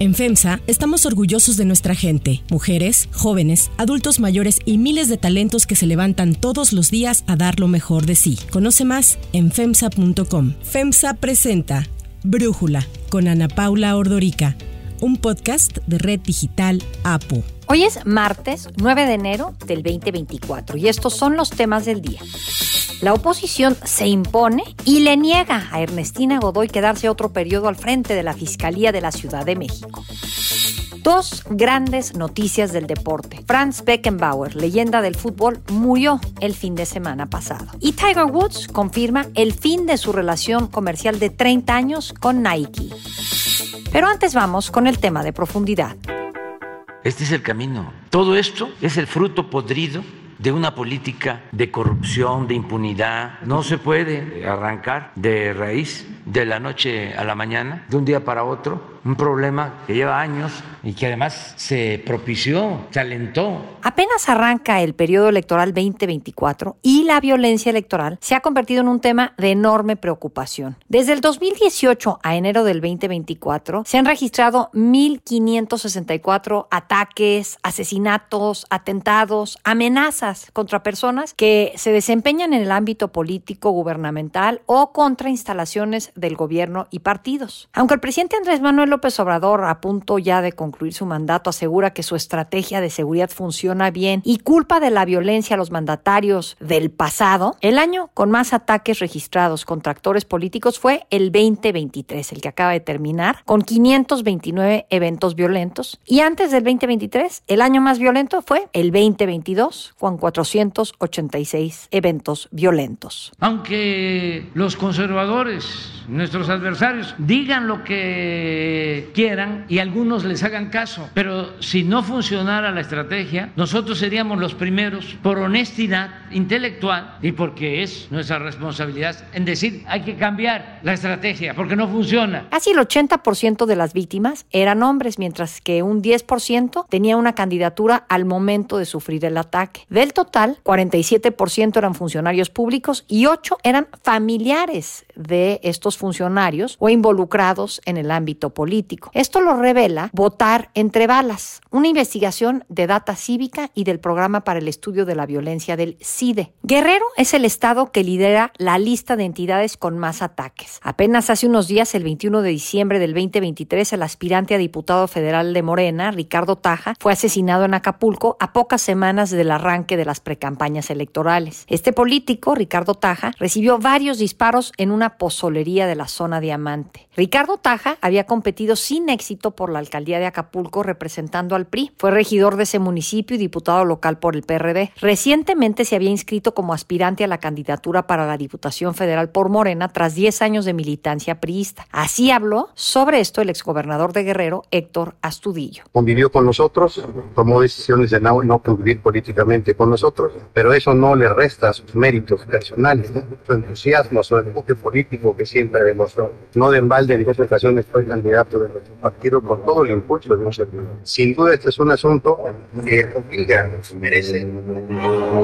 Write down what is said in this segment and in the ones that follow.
En FEMSA estamos orgullosos de nuestra gente, mujeres, jóvenes, adultos mayores y miles de talentos que se levantan todos los días a dar lo mejor de sí. Conoce más en FEMSA.com. FEMSA presenta Brújula con Ana Paula Ordorica, un podcast de Red Digital APO. Hoy es martes 9 de enero del 2024 y estos son los temas del día. La oposición se impone y le niega a Ernestina Godoy quedarse otro periodo al frente de la Fiscalía de la Ciudad de México. Dos grandes noticias del deporte. Franz Beckenbauer, leyenda del fútbol, murió el fin de semana pasado. Y Tiger Woods confirma el fin de su relación comercial de 30 años con Nike. Pero antes vamos con el tema de profundidad. Este es el camino. Todo esto es el fruto podrido de una política de corrupción, de impunidad. No se puede arrancar de raíz de la noche a la mañana, de un día para otro, un problema que lleva años y que además se propició, se alentó. Apenas arranca el periodo electoral 2024 y la violencia electoral se ha convertido en un tema de enorme preocupación. Desde el 2018 a enero del 2024 se han registrado 1.564 ataques, asesinatos, atentados, amenazas contra personas que se desempeñan en el ámbito político, gubernamental o contra instalaciones del gobierno y partidos. Aunque el presidente Andrés Manuel López Obrador, a punto ya de concluir su mandato, asegura que su estrategia de seguridad funciona bien y culpa de la violencia a los mandatarios del pasado, el año con más ataques registrados contra actores políticos fue el 2023, el que acaba de terminar, con 529 eventos violentos. Y antes del 2023, el año más violento fue el 2022, con 486 eventos violentos. Aunque los conservadores, nuestros adversarios, digan lo que quieran y algunos les hagan caso. Pero si no funcionara la estrategia, nosotros seríamos los primeros por honestidad intelectual y porque es nuestra responsabilidad en decir hay que cambiar la estrategia porque no funciona. Casi el 80% de las víctimas eran hombres, mientras que un 10% tenía una candidatura al momento de sufrir el ataque. Del total, 47% eran funcionarios públicos y 8 eran familiares de estos funcionarios o involucrados en el ámbito político esto lo revela Votar entre balas, una investigación de Data Cívica y del Programa para el Estudio de la Violencia del CIDE. Guerrero es el estado que lidera la lista de entidades con más ataques. Apenas hace unos días, el 21 de diciembre del 2023, el aspirante a diputado federal de Morena, Ricardo Taja, fue asesinado en Acapulco a pocas semanas del arranque de las precampañas electorales. Este político, Ricardo Taja, recibió varios disparos en una pozolería de la zona Diamante. Ricardo Taja había competido sin éxito por la alcaldía de Acapulco representando al PRI. Fue regidor de ese municipio y diputado local por el PRD. Recientemente se había inscrito como aspirante a la candidatura para la Diputación Federal por Morena tras 10 años de militancia priista. Así habló sobre esto el exgobernador de Guerrero, Héctor Astudillo. Convivió con nosotros, tomó decisiones de no, no convivir políticamente con nosotros, pero eso no le resta sus méritos personales, su entusiasmo, su enfoque político que siempre demostró. No de embalde en dos ocasiones fue candidato de nuestro partido con todo el impulso de nuestro Sin duda este es un asunto que merece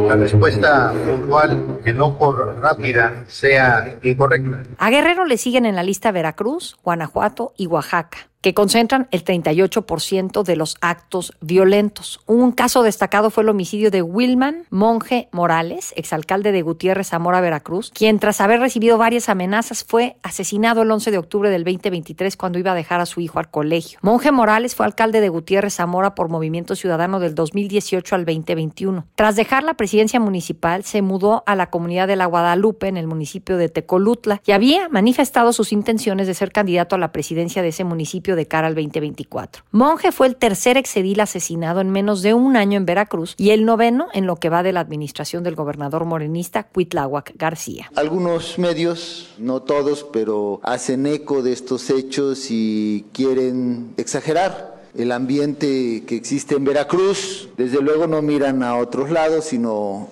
la respuesta puntual, que no por rápida sea incorrecta. A Guerrero le siguen en la lista Veracruz, Guanajuato y Oaxaca que concentran el 38% de los actos violentos. Un caso destacado fue el homicidio de Wilman Monje Morales, exalcalde de Gutiérrez Zamora, Veracruz, quien tras haber recibido varias amenazas fue asesinado el 11 de octubre del 2023 cuando iba a dejar a su hijo al colegio. Monje Morales fue alcalde de Gutiérrez Zamora por Movimiento Ciudadano del 2018 al 2021. Tras dejar la presidencia municipal, se mudó a la comunidad de la Guadalupe en el municipio de Tecolutla y había manifestado sus intenciones de ser candidato a la presidencia de ese municipio de cara al 2024. Monje fue el tercer exedil asesinado en menos de un año en Veracruz y el noveno en lo que va de la administración del gobernador morenista Cuitláhuac García. Algunos medios, no todos, pero hacen eco de estos hechos y quieren exagerar el ambiente que existe en Veracruz. Desde luego no miran a otros lados, sino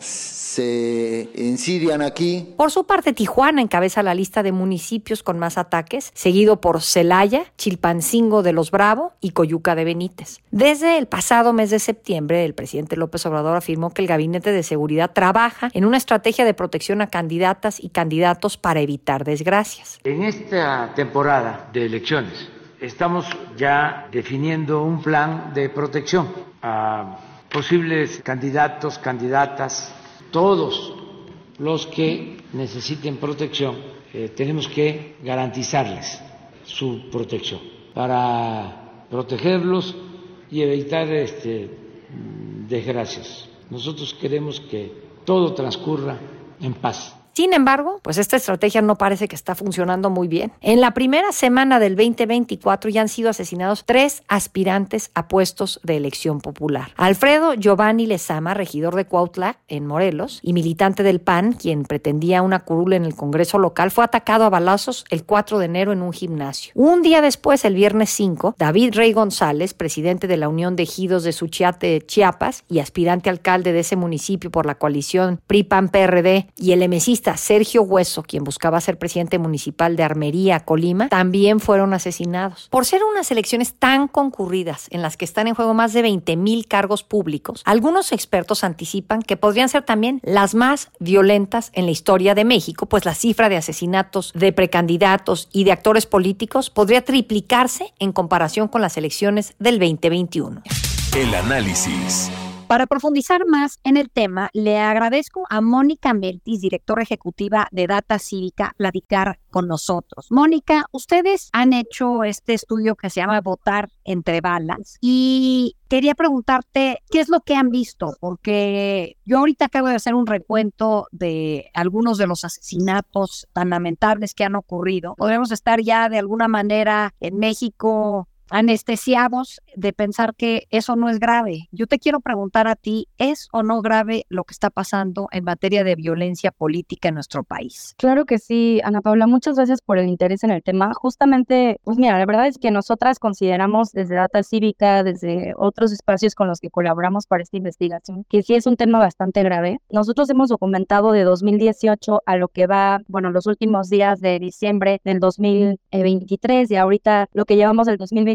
se insidian aquí. Por su parte, Tijuana encabeza la lista de municipios con más ataques, seguido por Celaya, Chilpancingo de los Bravo y Coyuca de Benítez. Desde el pasado mes de septiembre, el presidente López Obrador afirmó que el Gabinete de Seguridad trabaja en una estrategia de protección a candidatas y candidatos para evitar desgracias. En esta temporada de elecciones, estamos ya definiendo un plan de protección a posibles candidatos, candidatas, todos los que necesiten protección, eh, tenemos que garantizarles su protección para protegerlos y evitar este, desgracias. Nosotros queremos que todo transcurra en paz. Sin embargo, pues esta estrategia no parece que está funcionando muy bien. En la primera semana del 2024 ya han sido asesinados tres aspirantes a puestos de elección popular. Alfredo Giovanni Lezama, regidor de Cuautla, en Morelos, y militante del PAN, quien pretendía una curula en el Congreso local, fue atacado a balazos el 4 de enero en un gimnasio. Un día después, el viernes 5, David Rey González, presidente de la Unión de Ejidos de Suchiate, Chiapas, y aspirante alcalde de ese municipio por la coalición PRI-PAN-PRD, y el emesista Sergio Hueso, quien buscaba ser presidente municipal de Armería, Colima, también fueron asesinados. Por ser unas elecciones tan concurridas en las que están en juego más de 20 mil cargos públicos, algunos expertos anticipan que podrían ser también las más violentas en la historia de México, pues la cifra de asesinatos de precandidatos y de actores políticos podría triplicarse en comparación con las elecciones del 2021. El análisis. Para profundizar más en el tema, le agradezco a Mónica Meltis, directora ejecutiva de Data Cívica, platicar con nosotros. Mónica, ustedes han hecho este estudio que se llama Votar entre balas y quería preguntarte qué es lo que han visto, porque yo ahorita acabo de hacer un recuento de algunos de los asesinatos tan lamentables que han ocurrido. Podemos estar ya de alguna manera en México anestesiados de pensar que eso no es grave. Yo te quiero preguntar a ti, ¿es o no grave lo que está pasando en materia de violencia política en nuestro país? Claro que sí, Ana Paula, muchas gracias por el interés en el tema. Justamente, pues mira, la verdad es que nosotras consideramos desde Data Cívica, desde otros espacios con los que colaboramos para esta investigación, que sí es un tema bastante grave. Nosotros hemos documentado de 2018 a lo que va, bueno, los últimos días de diciembre del 2023 y ahorita lo que llevamos del 2020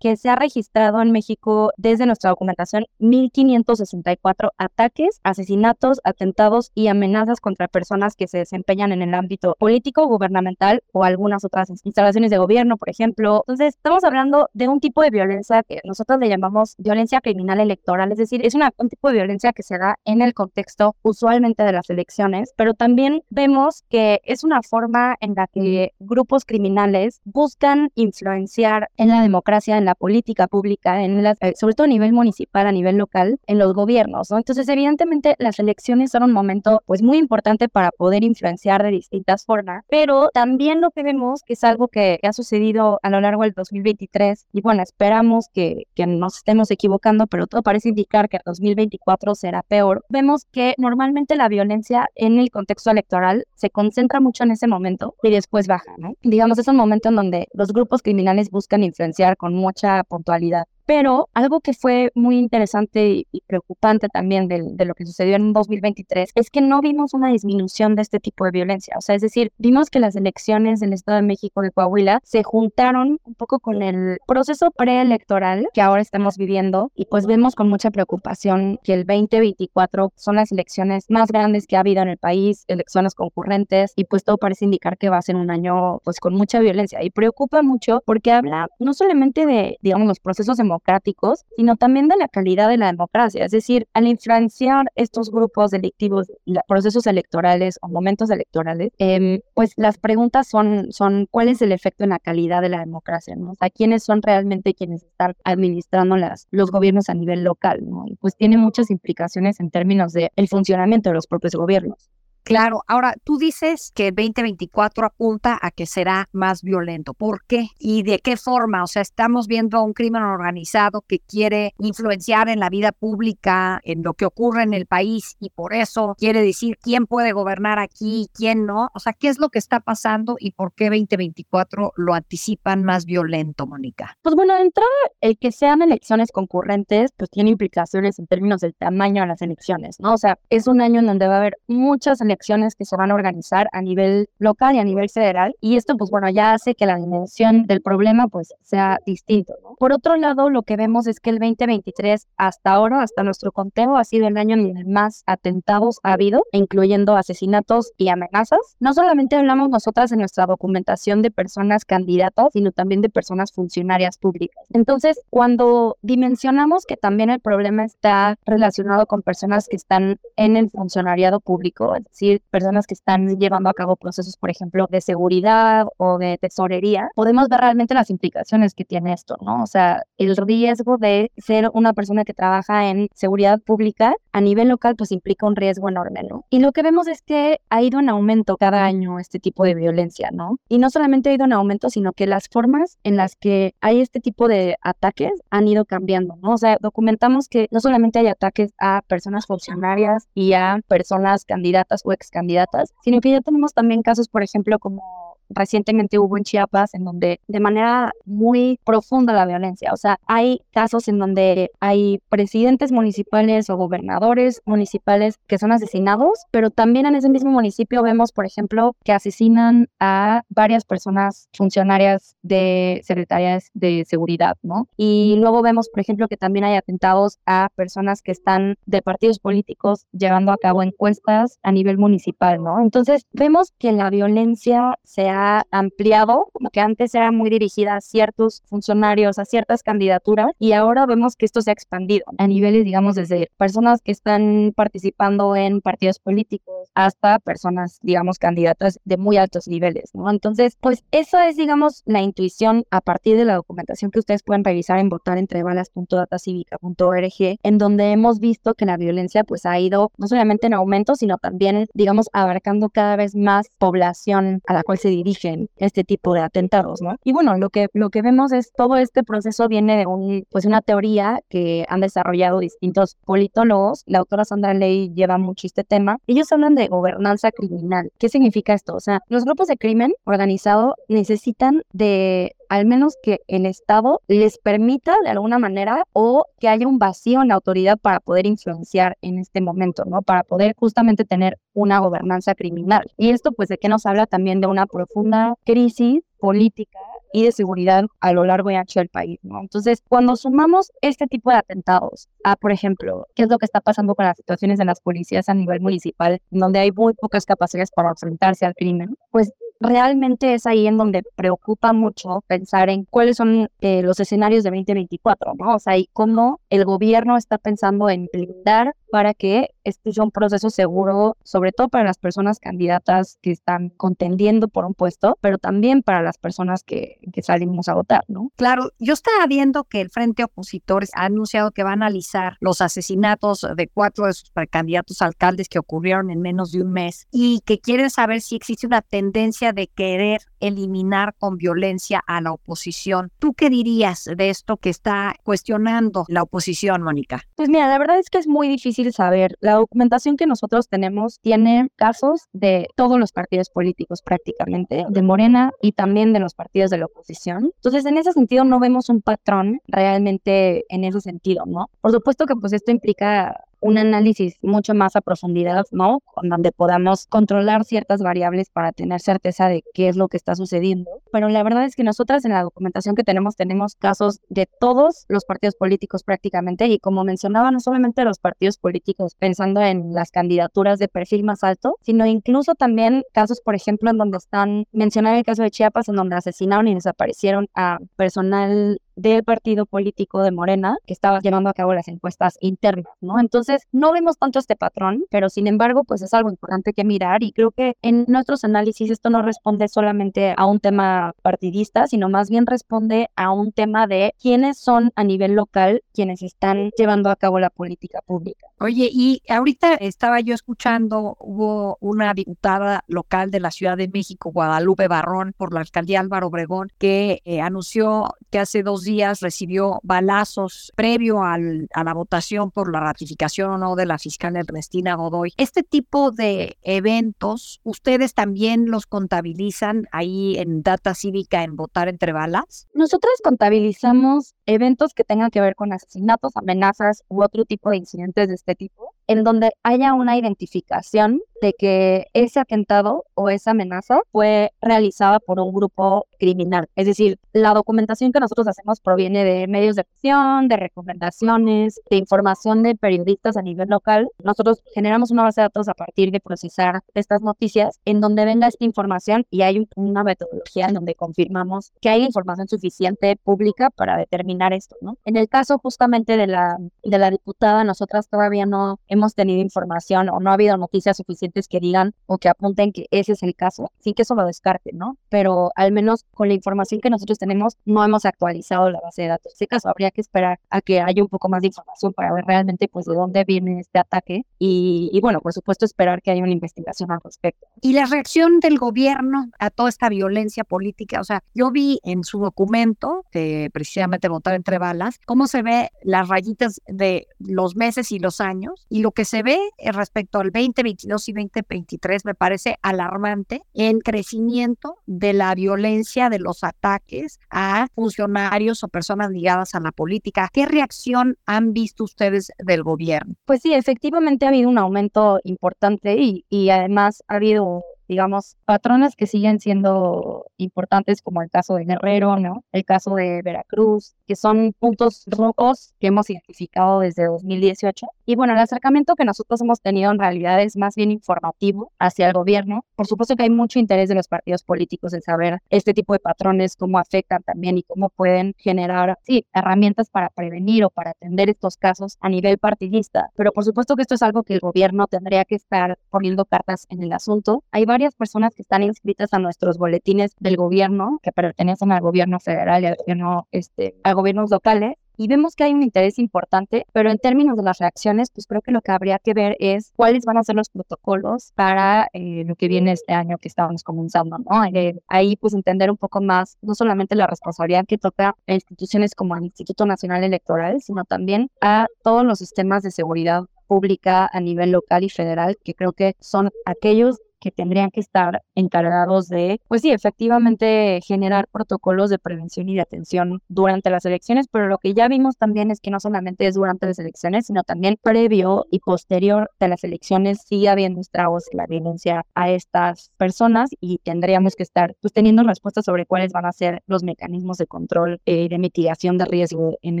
que se ha registrado en México desde nuestra documentación 1.564 ataques, asesinatos, atentados y amenazas contra personas que se desempeñan en el ámbito político, gubernamental o algunas otras instalaciones de gobierno, por ejemplo. Entonces, estamos hablando de un tipo de violencia que nosotros le llamamos violencia criminal electoral, es decir, es una, un tipo de violencia que se da en el contexto usualmente de las elecciones, pero también vemos que es una forma en la que grupos criminales buscan influenciar en la democracia, en la política pública, en las, eh, sobre todo a nivel municipal, a nivel local, en los gobiernos, ¿no? Entonces, evidentemente, las elecciones son un momento, pues, muy importante para poder influenciar de distintas formas, pero también lo que vemos, que es algo que, ha sucedido a lo largo del 2023, y bueno, esperamos que, que nos estemos equivocando, pero todo parece indicar que el 2024 será peor, vemos que normalmente la violencia en el contexto electoral se concentra mucho en ese momento y después baja, ¿no? Digamos, es un momento en donde los grupos criminales buscan influenciar con mucha puntualidad. Pero algo que fue muy interesante y preocupante también de, de, lo que sucedió en 2023 es que no vimos una disminución de este tipo de violencia. O sea, es decir, vimos que las elecciones del Estado de México de Coahuila se juntaron un poco con el proceso preelectoral que ahora estamos viviendo y pues vemos con mucha preocupación que el 2024 son las elecciones más grandes que ha habido en el país, elecciones concurrentes y pues todo parece indicar que va a ser un año pues con mucha violencia y preocupa mucho porque habla no solamente de, digamos, los procesos democráticos, democráticos, sino también de la calidad de la democracia. Es decir, al influenciar estos grupos delictivos, procesos electorales o momentos electorales, em, pues las preguntas son, son cuál es el efecto en la calidad de la democracia, ¿no? O sea, quiénes son realmente quienes están administrando las, los gobiernos a nivel local, ¿no? Y pues tiene muchas implicaciones en términos del el funcionamiento de los propios gobiernos. Claro, ahora tú dices que el 2024 apunta a que será más violento. ¿Por qué? ¿Y de qué forma? O sea, estamos viendo un crimen organizado que quiere influenciar en la vida pública, en lo que ocurre en el país y por eso quiere decir quién puede gobernar aquí y quién no. O sea, ¿qué es lo que está pasando y por qué 2024 lo anticipan más violento, Mónica? Pues bueno, de entrada, el que sean elecciones concurrentes, pues tiene implicaciones en términos del tamaño de las elecciones, ¿no? O sea, es un año en donde va a haber muchas elecciones acciones que se van a organizar a nivel local y a nivel federal. Y esto, pues bueno, ya hace que la dimensión del problema pues sea distinto. Por otro lado, lo que vemos es que el 2023 hasta ahora, hasta nuestro conteo, ha sido el año en el más atentados ha habido, incluyendo asesinatos y amenazas. No solamente hablamos nosotras en nuestra documentación de personas candidatas, sino también de personas funcionarias públicas. Entonces, cuando dimensionamos que también el problema está relacionado con personas que están en el funcionariado público, es personas que están llevando a cabo procesos, por ejemplo, de seguridad o de tesorería, podemos ver realmente las implicaciones que tiene esto, ¿no? O sea, el riesgo de ser una persona que trabaja en seguridad pública a nivel local, pues implica un riesgo enorme, ¿no? Y lo que vemos es que ha ido en aumento cada año este tipo de violencia, ¿no? Y no solamente ha ido en aumento, sino que las formas en las que hay este tipo de ataques han ido cambiando, ¿no? O sea, documentamos que no solamente hay ataques a personas funcionarias y a personas candidatas o ex candidatas, sino que ya tenemos también casos, por ejemplo, como recientemente hubo en Chiapas en donde de manera muy profunda la violencia, o sea, hay casos en donde hay presidentes municipales o gobernadores municipales que son asesinados, pero también en ese mismo municipio vemos, por ejemplo, que asesinan a varias personas funcionarias de secretarías de seguridad, ¿no? Y luego vemos, por ejemplo, que también hay atentados a personas que están de partidos políticos llevando a cabo encuestas a nivel municipal, ¿no? Entonces, vemos que la violencia se ha ampliado, que antes era muy dirigida a ciertos funcionarios, a ciertas candidaturas, y ahora vemos que esto se ha expandido a niveles, digamos, desde personas que están participando en partidos políticos hasta personas, digamos, candidatas de muy altos niveles, ¿no? Entonces, pues eso es, digamos, la intuición a partir de la documentación que ustedes pueden revisar en votarentrebalas.datacivica.org, en donde hemos visto que la violencia pues ha ido no solamente en aumento, sino también, digamos, abarcando cada vez más población a la cual se dirige dirigen este tipo de atentados, ¿no? Y bueno, lo que, lo que vemos es todo este proceso viene de un, pues una teoría que han desarrollado distintos politólogos. La autora Sandra Ley lleva mucho este tema. Ellos hablan de gobernanza criminal. ¿Qué significa esto? O sea, los grupos de crimen organizado necesitan de al menos que el Estado les permita de alguna manera o que haya un vacío en la autoridad para poder influenciar en este momento, ¿no? Para poder justamente tener una gobernanza criminal. Y esto pues de que nos habla también de una profunda crisis política y de seguridad a lo largo y ancho del país, ¿no? Entonces, cuando sumamos este tipo de atentados a, por ejemplo, qué es lo que está pasando con las situaciones de las policías a nivel municipal, donde hay muy pocas capacidades para enfrentarse al crimen, pues realmente es ahí en donde preocupa mucho pensar en cuáles son eh, los escenarios de 2024, ¿no? O sea, y cómo el gobierno está pensando en blindar para que este sea un proceso seguro, sobre todo para las personas candidatas que están contendiendo por un puesto, pero también para las personas que, que salimos a votar, ¿no? Claro, yo estaba viendo que el Frente Opositores ha anunciado que va a analizar los asesinatos de cuatro de sus precandidatos alcaldes que ocurrieron en menos de un mes y que quieren saber si existe una tendencia de querer eliminar con violencia a la oposición. ¿Tú qué dirías de esto que está cuestionando la oposición, Mónica? Pues mira, la verdad es que es muy difícil saber. La documentación que nosotros tenemos tiene casos de todos los partidos políticos prácticamente, de Morena y también de los partidos de la oposición. Entonces, en ese sentido no vemos un patrón realmente en ese sentido, ¿no? Por supuesto que pues esto implica un análisis mucho más a profundidad, ¿no? Donde podamos controlar ciertas variables para tener certeza de qué es lo que está sucediendo. Pero la verdad es que nosotras en la documentación que tenemos tenemos casos de todos los partidos políticos prácticamente y como mencionaba, no solamente los partidos políticos pensando en las candidaturas de perfil más alto, sino incluso también casos, por ejemplo, en donde están, mencionaba el caso de Chiapas, en donde asesinaron y desaparecieron a personal del partido político de Morena que estaba llevando a cabo las encuestas internas, ¿no? Entonces, no vemos tanto este patrón, pero sin embargo, pues es algo importante que mirar y creo que en nuestros análisis esto no responde solamente a un tema partidista, sino más bien responde a un tema de quiénes son a nivel local quienes están llevando a cabo la política pública. Oye, y ahorita estaba yo escuchando, hubo una diputada local de la Ciudad de México, Guadalupe Barrón, por la alcaldía Álvaro Obregón, que eh, anunció que hace dos días recibió balazos previo al, a la votación por la ratificación o no de la fiscal Ernestina Godoy. Este tipo de eventos, ¿ustedes también los contabilizan ahí en Data Cívica en Votar entre Balas? Nosotros contabilizamos eventos que tengan que ver con asesinatos, amenazas u otro tipo de incidentes de este tipo en donde haya una identificación de que ese atentado o esa amenaza fue realizada por un grupo criminal. Es decir, la documentación que nosotros hacemos proviene de medios de acción, de recomendaciones, de información de periodistas a nivel local. Nosotros generamos una base de datos a partir de procesar estas noticias en donde venga esta información y hay una metodología en donde confirmamos que hay información suficiente pública para determinar esto, ¿no? En el caso justamente de la, de la diputada, nosotras todavía no hemos tenido información o no ha habido noticias suficientes que digan o que apunten que ese es el caso, sin que eso lo descarte, ¿no? Pero al menos con la información que nosotros tenemos, no hemos actualizado la base de datos. En este caso, habría que esperar a que haya un poco más de información para ver realmente pues de dónde viene este ataque y, y bueno, por supuesto esperar que haya una investigación al respecto. Y la reacción del gobierno a toda esta violencia política, o sea, yo vi en su documento, que precisamente votar entre balas, cómo se ve las rayitas de los meses y los años y lo que se ve respecto al 2022 y 2023 me parece alarmante en crecimiento de la violencia, de los ataques a funcionarios o personas ligadas a la política. ¿Qué reacción han visto ustedes del gobierno? Pues sí, efectivamente ha habido un aumento importante y además ha habido digamos, patrones que siguen siendo importantes, como el caso de Guerrero, ¿no? El caso de Veracruz, que son puntos rojos que hemos identificado desde 2018. Y bueno, el acercamiento que nosotros hemos tenido en realidad es más bien informativo hacia el gobierno. Por supuesto que hay mucho interés de los partidos políticos en saber este tipo de patrones, cómo afectan también y cómo pueden generar, sí, herramientas para prevenir o para atender estos casos a nivel partidista. Pero por supuesto que esto es algo que el gobierno tendría que estar poniendo cartas en el asunto. Hay varias personas que están inscritas a nuestros boletines del gobierno, que pertenecen al gobierno federal y al gobierno, este, a gobiernos locales, y vemos que hay un interés importante, pero en términos de las reacciones, pues creo que lo que habría que ver es cuáles van a ser los protocolos para eh, lo que viene este año que estábamos comenzando, ¿no? Eh, ahí pues entender un poco más, no solamente la responsabilidad que toca a instituciones como el Instituto Nacional Electoral, sino también a todos los sistemas de seguridad pública a nivel local y federal, que creo que son aquellos que tendrían que estar encargados de, pues sí, efectivamente generar protocolos de prevención y de atención durante las elecciones, pero lo que ya vimos también es que no solamente es durante las elecciones, sino también previo y posterior de las elecciones sigue habiendo estragos en la violencia a estas personas y tendríamos que estar pues teniendo respuestas sobre cuáles van a ser los mecanismos de control y eh, de mitigación de riesgo en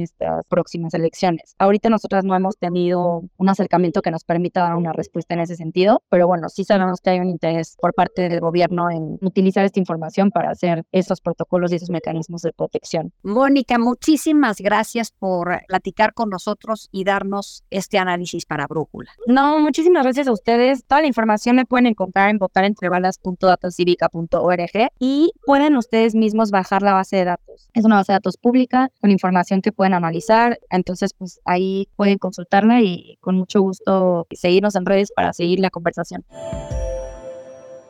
estas próximas elecciones. Ahorita nosotras no hemos tenido un acercamiento que nos permita dar una respuesta en ese sentido, pero bueno, sí sabemos que hay un interés por parte del gobierno en utilizar esta información para hacer esos protocolos y esos mecanismos de protección. Mónica, muchísimas gracias por platicar con nosotros y darnos este análisis para Brújula. No, muchísimas gracias a ustedes. Toda la información la pueden encontrar en votarentrebalas.datacívica.org y pueden ustedes mismos bajar la base de datos. Es una base de datos pública con información que pueden analizar. Entonces, pues ahí pueden consultarla y con mucho gusto seguirnos en redes para seguir la conversación.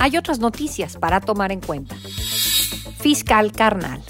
hay otras noticias para tomar en cuenta. Fiscal carnal.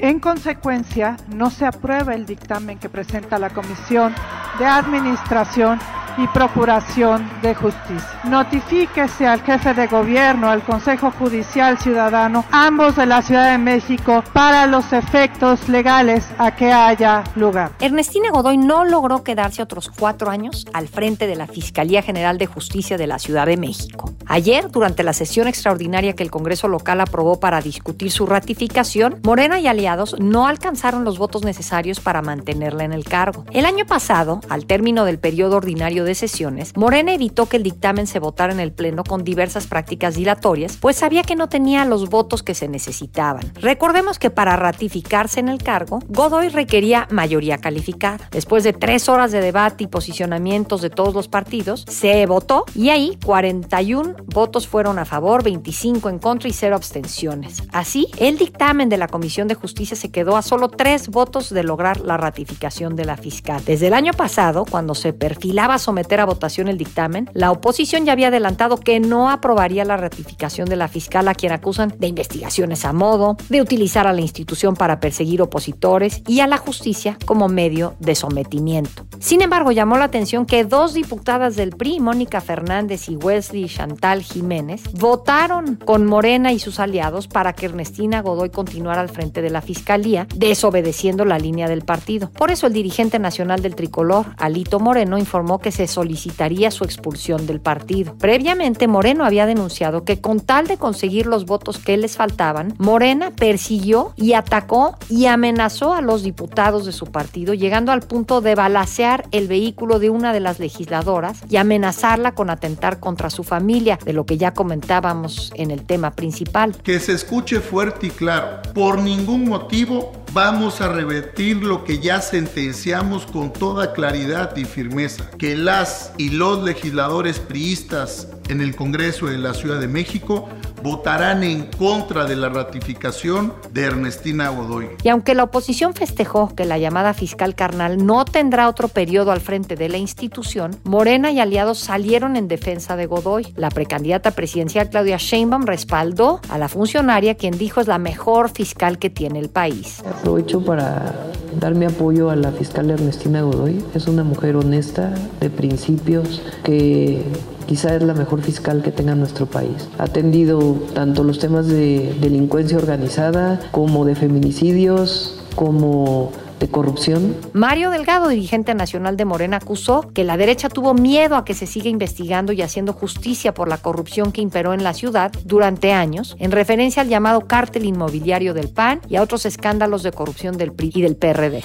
En consecuencia, no se aprueba el dictamen que presenta la Comisión de Administración y Procuración de Justicia. Notifíquese al jefe de gobierno, al Consejo Judicial Ciudadano, ambos de la Ciudad de México, para los efectos legales a que haya lugar. Ernestina Godoy no logró quedarse otros cuatro años al frente de la Fiscalía General de Justicia de la Ciudad de México. Ayer, durante la sesión extraordinaria que el Congreso local aprobó para discutir su ratificación, Morena y aliados no alcanzaron los votos necesarios para mantenerla en el cargo. El año pasado, al término del periodo ordinario de sesiones, Morena evitó que el dictamen se votara en el Pleno con diversas prácticas dilatorias, pues sabía que no tenía los votos que se necesitaban. Recordemos que para ratificarse en el cargo, Godoy requería mayoría calificada. Después de tres horas de debate y posicionamientos de todos los partidos, se votó y ahí 41 votos fueron a favor, 25 en contra y cero abstenciones. Así, el dictamen de la Comisión de Justicia se quedó a solo tres votos de lograr la ratificación de la fiscal. Desde el año pasado, cuando se perfilaba someter someter a votación el dictamen, la oposición ya había adelantado que no aprobaría la ratificación de la fiscal a quien acusan de investigaciones a modo, de utilizar a la institución para perseguir opositores y a la justicia como medio de sometimiento. Sin embargo, llamó la atención que dos diputadas del PRI, Mónica Fernández y Wesley Chantal Jiménez, votaron con Morena y sus aliados para que Ernestina Godoy continuara al frente de la fiscalía, desobedeciendo la línea del partido. Por eso el dirigente nacional del tricolor, Alito Moreno, informó que se solicitaría su expulsión del partido. Previamente, Moreno había denunciado que con tal de conseguir los votos que les faltaban, Morena persiguió y atacó y amenazó a los diputados de su partido, llegando al punto de balacear el vehículo de una de las legisladoras y amenazarla con atentar contra su familia, de lo que ya comentábamos en el tema principal. Que se escuche fuerte y claro, por ningún motivo vamos a revertir lo que ya sentenciamos con toda claridad y firmeza, que las y los legisladores priistas en el Congreso de la Ciudad de México votarán en contra de la ratificación de Ernestina Godoy. Y aunque la oposición festejó que la llamada fiscal carnal no tendrá otro periodo al frente de la institución, Morena y aliados salieron en defensa de Godoy. La precandidata presidencial Claudia Sheinbaum respaldó a la funcionaria quien dijo es la mejor fiscal que tiene el país. Aprovecho para dar mi apoyo a la fiscal Ernestina Godoy. Es una mujer honesta, de principios, que quizá es la mejor fiscal que tenga nuestro país. Ha atendido tanto los temas de delincuencia organizada como de feminicidios, como de corrupción. Mario Delgado, dirigente nacional de Morena, acusó que la derecha tuvo miedo a que se siga investigando y haciendo justicia por la corrupción que imperó en la ciudad durante años, en referencia al llamado cártel inmobiliario del PAN y a otros escándalos de corrupción del PRI y del PRD.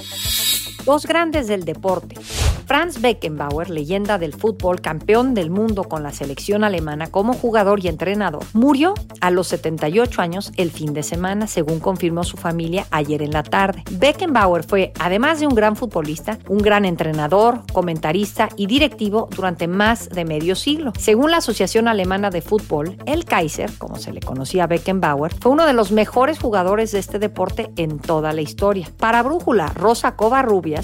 Dos grandes del deporte. Franz Beckenbauer, leyenda del fútbol, campeón del mundo con la selección alemana como jugador y entrenador, murió a los 78 años el fin de semana, según confirmó su familia ayer en la tarde. Beckenbauer fue, además de un gran futbolista, un gran entrenador, comentarista y directivo durante más de medio siglo. Según la Asociación Alemana de Fútbol, el Kaiser, como se le conocía a Beckenbauer, fue uno de los mejores jugadores de este deporte en toda la historia. Para Brújula, Rosa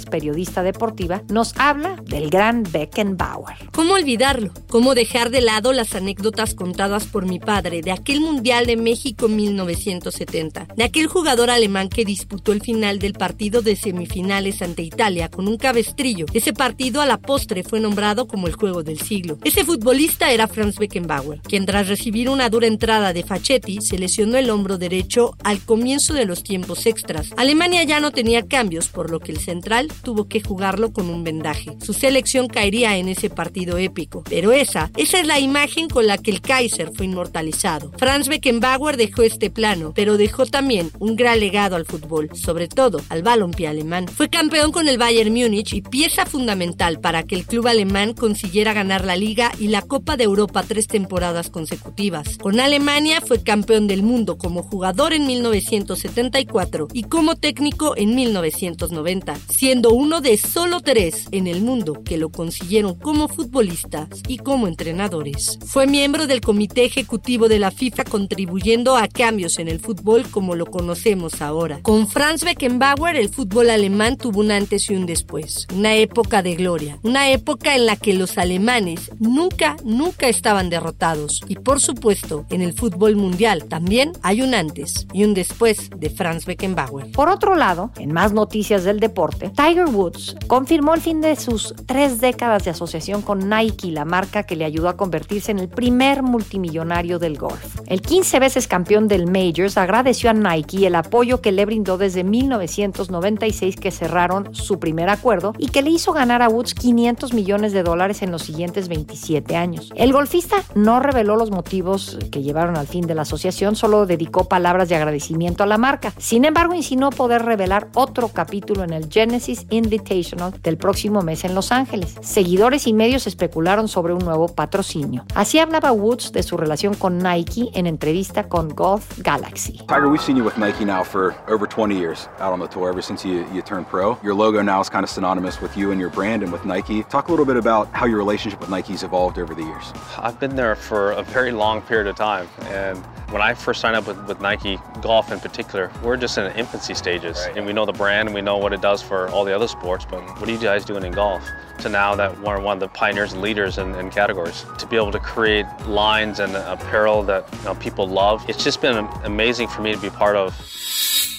Periodista deportiva, nos habla del gran Beckenbauer. ¿Cómo olvidarlo? ¿Cómo dejar de lado las anécdotas contadas por mi padre de aquel Mundial de México 1970? De aquel jugador alemán que disputó el final del partido de semifinales ante Italia con un cabestrillo. Ese partido a la postre fue nombrado como el juego del siglo. Ese futbolista era Franz Beckenbauer, quien tras recibir una dura entrada de Fachetti se lesionó el hombro derecho al comienzo de los tiempos extras. Alemania ya no tenía cambios, por lo que el central tuvo que jugarlo con un vendaje. Su selección caería en ese partido épico. Pero esa, esa es la imagen con la que el Kaiser fue inmortalizado. Franz Beckenbauer dejó este plano, pero dejó también un gran legado al fútbol, sobre todo al balompié alemán. Fue campeón con el Bayern Múnich y pieza fundamental para que el club alemán consiguiera ganar la Liga y la Copa de Europa tres temporadas consecutivas. Con Alemania fue campeón del mundo como jugador en 1974 y como técnico en 1990, siendo uno de solo tres en el mundo que lo consiguieron como futbolistas y como entrenadores. Fue miembro del comité ejecutivo de la FIFA contribuyendo a cambios en el fútbol como lo conocemos ahora. Con Franz Beckenbauer el fútbol alemán tuvo un antes y un después, una época de gloria, una época en la que los alemanes nunca, nunca estaban derrotados y por supuesto en el fútbol mundial también hay un antes y un después de Franz Beckenbauer. Por otro lado, en más noticias del deporte, Tiger Woods confirmó el fin de sus tres décadas de asociación con Nike, la marca que le ayudó a convertirse en el primer multimillonario del golf. El 15 veces campeón del Majors agradeció a Nike el apoyo que le brindó desde 1996 que cerraron su primer acuerdo y que le hizo ganar a Woods 500 millones de dólares en los siguientes 27 años. El golfista no reveló los motivos que llevaron al fin de la asociación, solo dedicó palabras de agradecimiento a la marca. Sin embargo, insinuó poder revelar otro capítulo en el Genesis Invitational del próximo mes en Los Ángeles. Seguidores y medios especularon sobre un nuevo patrocinio. Así hablaba Woods de su relación con Nike en entrevista con Golf Galaxy. Tiger, we've seen you with Nike now for over 20 years out on the tour, ever since you, you turned pro. Your logo now is kind of synonymous with you and your brand and with Nike. Talk a little bit about how your relationship with Nike's evolved over the years. I've been there for a very long period of time, and When I first signed up with, with Nike, golf in particular, we're just in the infancy stages. Right. And we know the brand and we know what it does for all the other sports, but what are you guys doing in golf? To now that we're one of the pioneers and leaders in, in categories. To be able to create lines and apparel that you know, people love, it's just been amazing for me to be part of.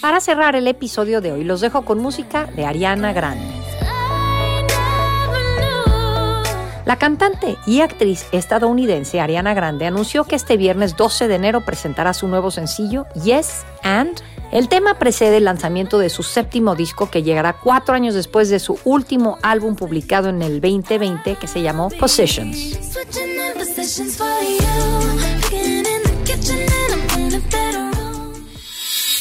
Para cerrar el episodio de hoy, los dejo con música de Ariana Grande. La cantante y actriz estadounidense Ariana Grande anunció que este viernes 12 de enero presentará su nuevo sencillo Yes and. El tema precede el lanzamiento de su séptimo disco que llegará cuatro años después de su último álbum publicado en el 2020 que se llamó Positions.